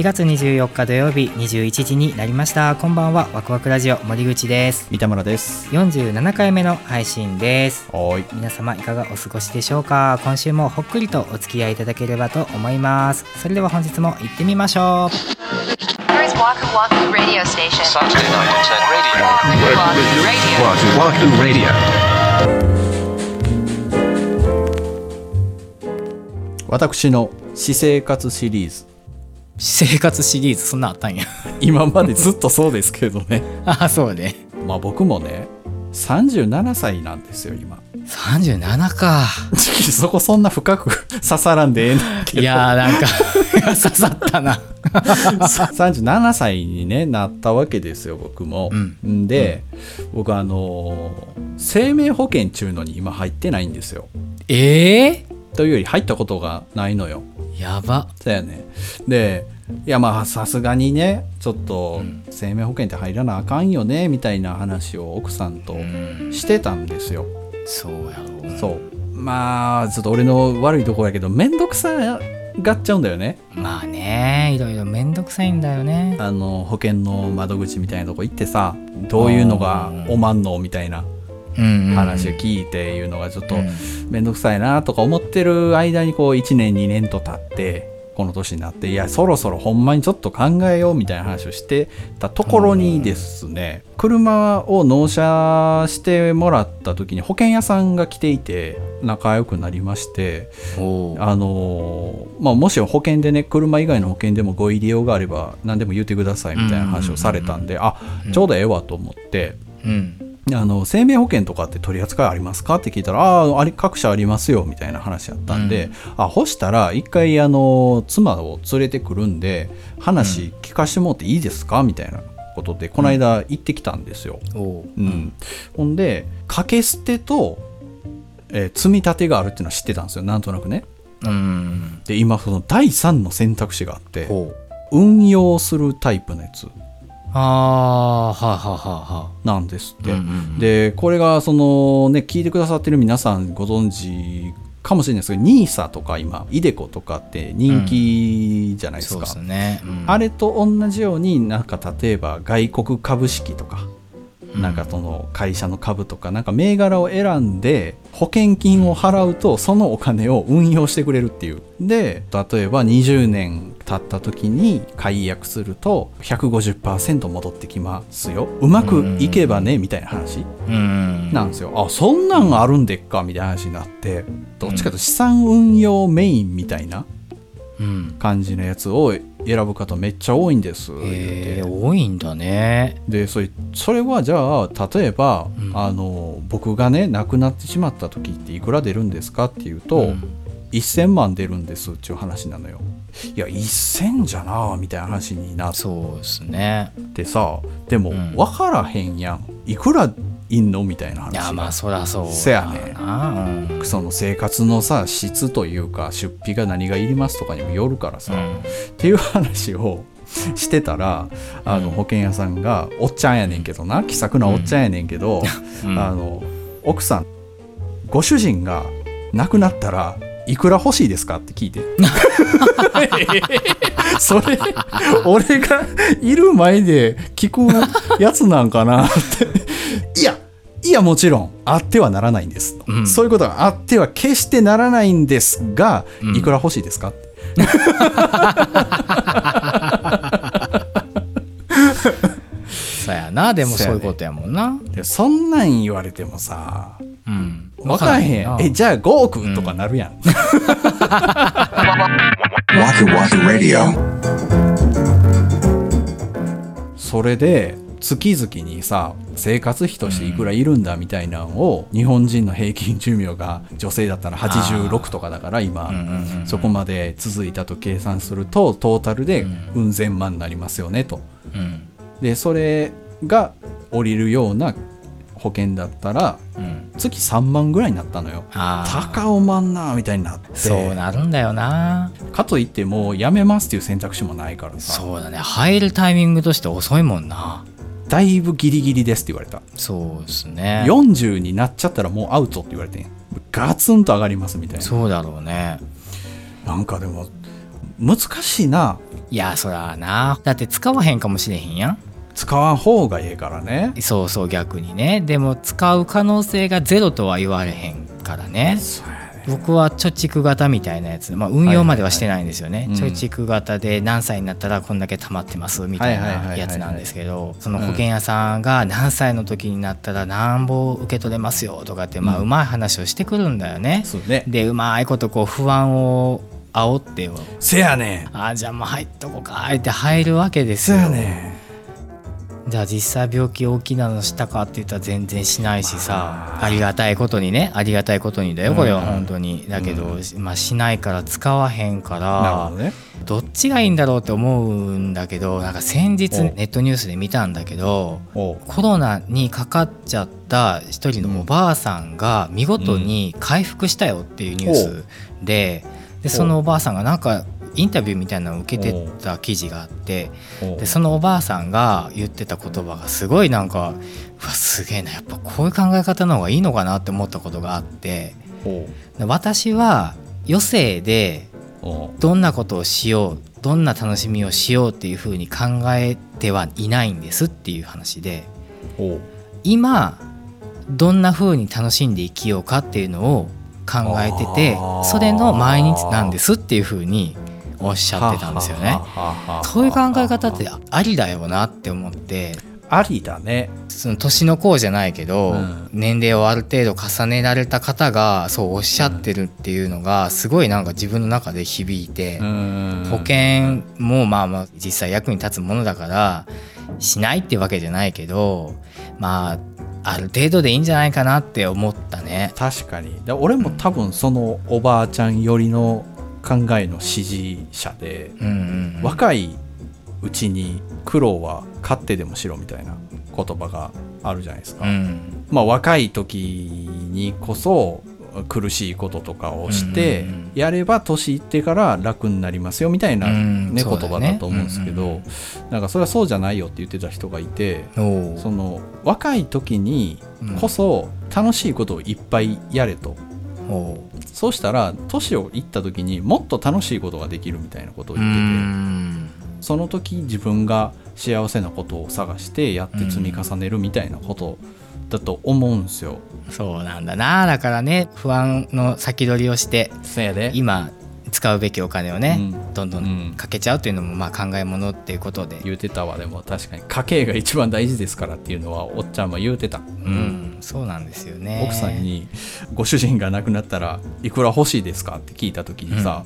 7月24日土曜日21時になりました。こんばんは。ワクワクラジオ森口です。三田村です。47回目の配信です。はい。皆様いかがお過ごしでしょうか？今週もほっくりとお付き合いいただければと思います。それでは本日も行ってみましょう。Here's Waku Waku Radio Station. Saturday night at Waku Waku Radio. Radio. 私の私生活シリーズ。私生活シリーズそんなあったんや。今までずっとそうですけどね。あそうね。まあ僕もね37歳なんですよ今。37か。そこそんな深く刺さらんでええねんけどいやーなんか刺さったな。37歳に、ね、なったわけですよ僕も、ん、で、僕あのー生命保険っちゅうのに今入ってないんですよ。ええというより入ったことがないのよ。ー、やば。だよね。でいやまあさすがにねちょっと生命保険って入らなあかんよねみたいな話を奥さんとしてたんですよ、そうやろそう。まあちょっと俺の悪いところやけど面倒くさがっちゃうんだよね。まあねいろいろめんどくさいんだよね。あの保険の窓口みたいなとこ行ってさどういうのがおまんのみたいな。うん話を聞いていうのがちょっとうん。面倒くさいなとか思ってる間にこう1年2年と経ってこの年になっていやそろそろほんまにちょっと考えようみたいな話をしてたところにですね車を納車してもらった時に保険屋さんが来ていて仲良くなりましてあのーまあ、もし保険でね車以外の保険でもご入り用があれば何でも言ってくださいみたいな話をされたんであちょうどええわと思って。うんあの生命保険とかって取り扱いありますか？って聞いたらああ各社ありますよみたいな話やったんで、あほしたら一回あの妻を連れてくるんで話聞かしてもらっていいですか？みたいなことでこの間行ってきたんですよ。おう。うん。ほんで掛け捨てと、えー積み立てがあるっていうのは知ってたんですよ。なんとなくね。うん。で今その第3の選択肢があって運用するタイプのやつああーはあはあはなんですって、うんうんうん。でこれがそのね聞いてくださってる皆さんご存知かもしれないですけど NISA とか今 iDeCo とかって人気じゃないですか、そうですね、うん。あれと同じようになんか例えば外国株式とか、なんかその会社の株とかなんか銘柄を選んで保険金を払うとそのお金を運用してくれるっていう。で例えば20年経った時に解約すると150%戻ってきますよ。うまくいけばねみたいな話うん。なんですよ。あそんなんあるんでっか？みたいな話になってどっちかというと資産運用メインみたいなうん。感じのやつを選ぶ方めっちゃ多いんです。多いんだね。でそれそれはじゃあ例えば、あの僕がね亡くなってしまった時っていくら出るんですかっていうと、うん。1000万出るんですっていう話なのよいや1000じゃなみたいな話になっそうですね。てさでもん。分からへんやん。いくらいんのみたいな話。いやまあそりゃそうだせやねなうん。その生活のさ質というか出費が何がいりますとかにもよるからさ、うん。っていう話をしてたらあの保険屋さんがおっちゃんやねんけどな。気さくなおっちゃんやねんけど、うん。あの奥さんご主人が亡くなったらいくら欲しいですかって聞いて。それ俺がいる前で聞くやつなんかなって。いやいやもちろんあってはならないんです、うん。そういうことがあっては決してならないんですが、うん。いくら欲しいですかって。そうやなでもそういうことやもんな。でそんなん言われてもさうん分からへんわえじゃあ5億とかなるやん、Waku Radio. それで月々にさ生活費としていくらいるんだみたいなのを、日本人の平均寿命が女性だったら86とかだから今、うんうんうんそこまで続いたと計算するとトータルでうん千万になりますよねと。うん。でそれが降りるような保険だったらうん。月3万ぐらいになったのよ。高おまんなみたいになって。そうなるんだよな。かといってもうやめますっていう選択肢もないからさ。そうだね。入るタイミングとして遅いもんな。だいぶギリギリですって言われた。そうですね。40になっちゃったらもうアウトって言われてん。ガツンと上がりますみたいな。そうだろうね。なんかでも難しいな。いやそらな。だって使わへんかもしれへんやん使わん方がええからね。そうそう逆にね。でも使う可能性がゼロとは言われへんからね。僕は貯蓄型みたいなやつ、まあ、運用まではしてないんですよね、貯蓄型で何歳になったらこんだけ貯まってますみたいなやつなんですけどその保険屋さんが何歳の時になったらなんぼ受け取れますよとかってまあうまい話をしてくるんだよね。そうね。でうまいことこう不安を煽ってよ。せやねんあじゃあもう入っとこうかって入るわけですよ。せやねじゃあ実際病気大きなのしたかって言ったら全然しないしさまあ。ありがたいことにねありがたいことにだよこれはうん本当に。だけど、まあ、しないから使わへんかんなるらほどね。どっちがいいんだろうって思うんだけどなんか先日おネットニュースで見たんだけどコロナにかかっちゃった一人のおばあさんが見事に回復したよっていうニュースででそのおばあさんがなんかインタビューみたいなのを受けてた記事があってでそのおばあさんが言ってた言葉がすごいなんかうわすげえなやっぱこういう考え方の方がいいのかなって思ったことがあって私は余生でどんなことをしようどんな楽しみをしようっていうふうに考えてはいないんですっていう話で今どんな風に楽しんで生きようかっていうのを考えててそれの毎日なんですっていう風におっしゃってたんですよね。そういう考え方ってありだよなって思って。ありだね。その年の功じゃないけど、うん。年齢をある程度重ねられた方がそうおっしゃってるっていうのがすごいなんか自分の中で響いて、うん。保険もまあまあ実際役に立つものだからしないってわけじゃないけどまあある程度でいいんじゃないかなって思ったね。確かに。だ俺も多分そのおばあちゃん寄りの考えの支持者で、うんうんうん、若いうちに苦労は勝手でもしろみたいな言葉があるじゃないですか、うん。まあ若い時にこそ苦しいこととかをして、やれば年いってから楽になりますよみたいな、うんねうだね葉だと思うんですけど、うんうんなんかそれはそうじゃないよって言ってた人がいてその若い時にこそ楽しいことをいっぱいやれと、そうしたら年をいった時にもっと楽しいことができるみたいなことをう言ってて、ん。その時自分が幸せなことを探してやって積み重ねるみたいなことだと思うんですよ。そうなんだな。だからね不安の先取りをして今使うべきお金をね、うん。どんどうん。んかけちゃうっていうのもまあ考えものっていうことで、言うてたわ。でも確かに家計が一番大事ですからっていうのはおっちゃんは言うてた、うん、そうなんですよね。奥さんに「ご主人が亡くなったらいくら欲しいですか?」って聞いた時にさ、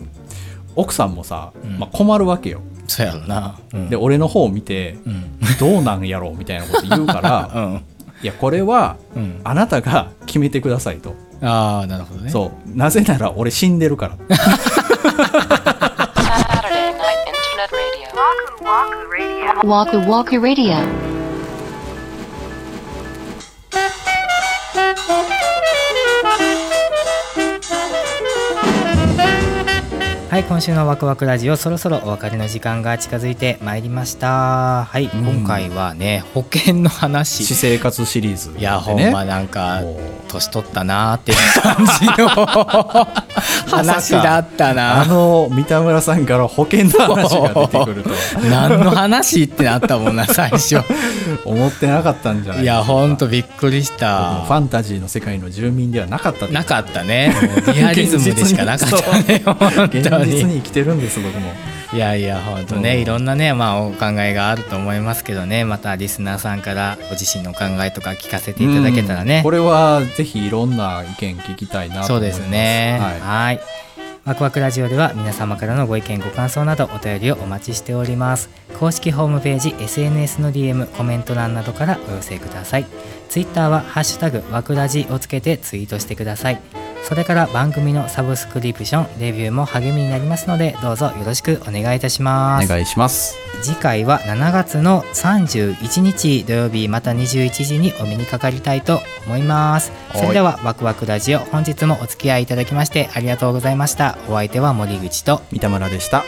奥さんもさ、うん。まあ、困るわけよ。そうやろな、うん、で俺の方を見てうん「どうなんやろ?」みたいなこと言うから うん。いやこれはうん、あなたが決めてくださいと、ああなるほどね。そう。なぜなら俺死んでるから。Night Internet Radio. はい今週のワクワクラジオそろそろお別れの時間が近づいてまいりました。はい、うん。今回はね保険の私話生活シリーズ。で、ね、いやほんまなんか年取ったなーっていう感じの 話だったあなの三田村さんから保険の話が出てくると。は 何の話ってなったもんな最初。思ってなかったんじゃないいやほんとびっくりした。ファンタジーの世界の住民ではなかったなかったね。リアリズムでしかなかったね本現当に。実に生きてるんです僕もいやいや本当ね、うん。いろんなねまあお考えがあると思いますけどね。またリスナーさんからご自身のお考えとか聞かせていただけたらね、うん。これはぜひいろんな意見聞きたいなとそうですね。はい。はい。ワクワクラジオでは皆様からのご意見ご感想などお便りをお待ちしております。公式ホームページ SNS の DM コメント欄などからお寄せください。ツイッターはハッシュタグワクラジをつけてツイートしてくださいそれから番組のサブスクリプションレビューも励みになりますのでどうぞよろしくお願いいたします。お願いします。次回は7月の31日土曜日また21時にお目にかかりたいと思います。はい。それではワクワクラジオ本日もお付き合いいただきましてありがとうございました。お相手は森口と三田村でした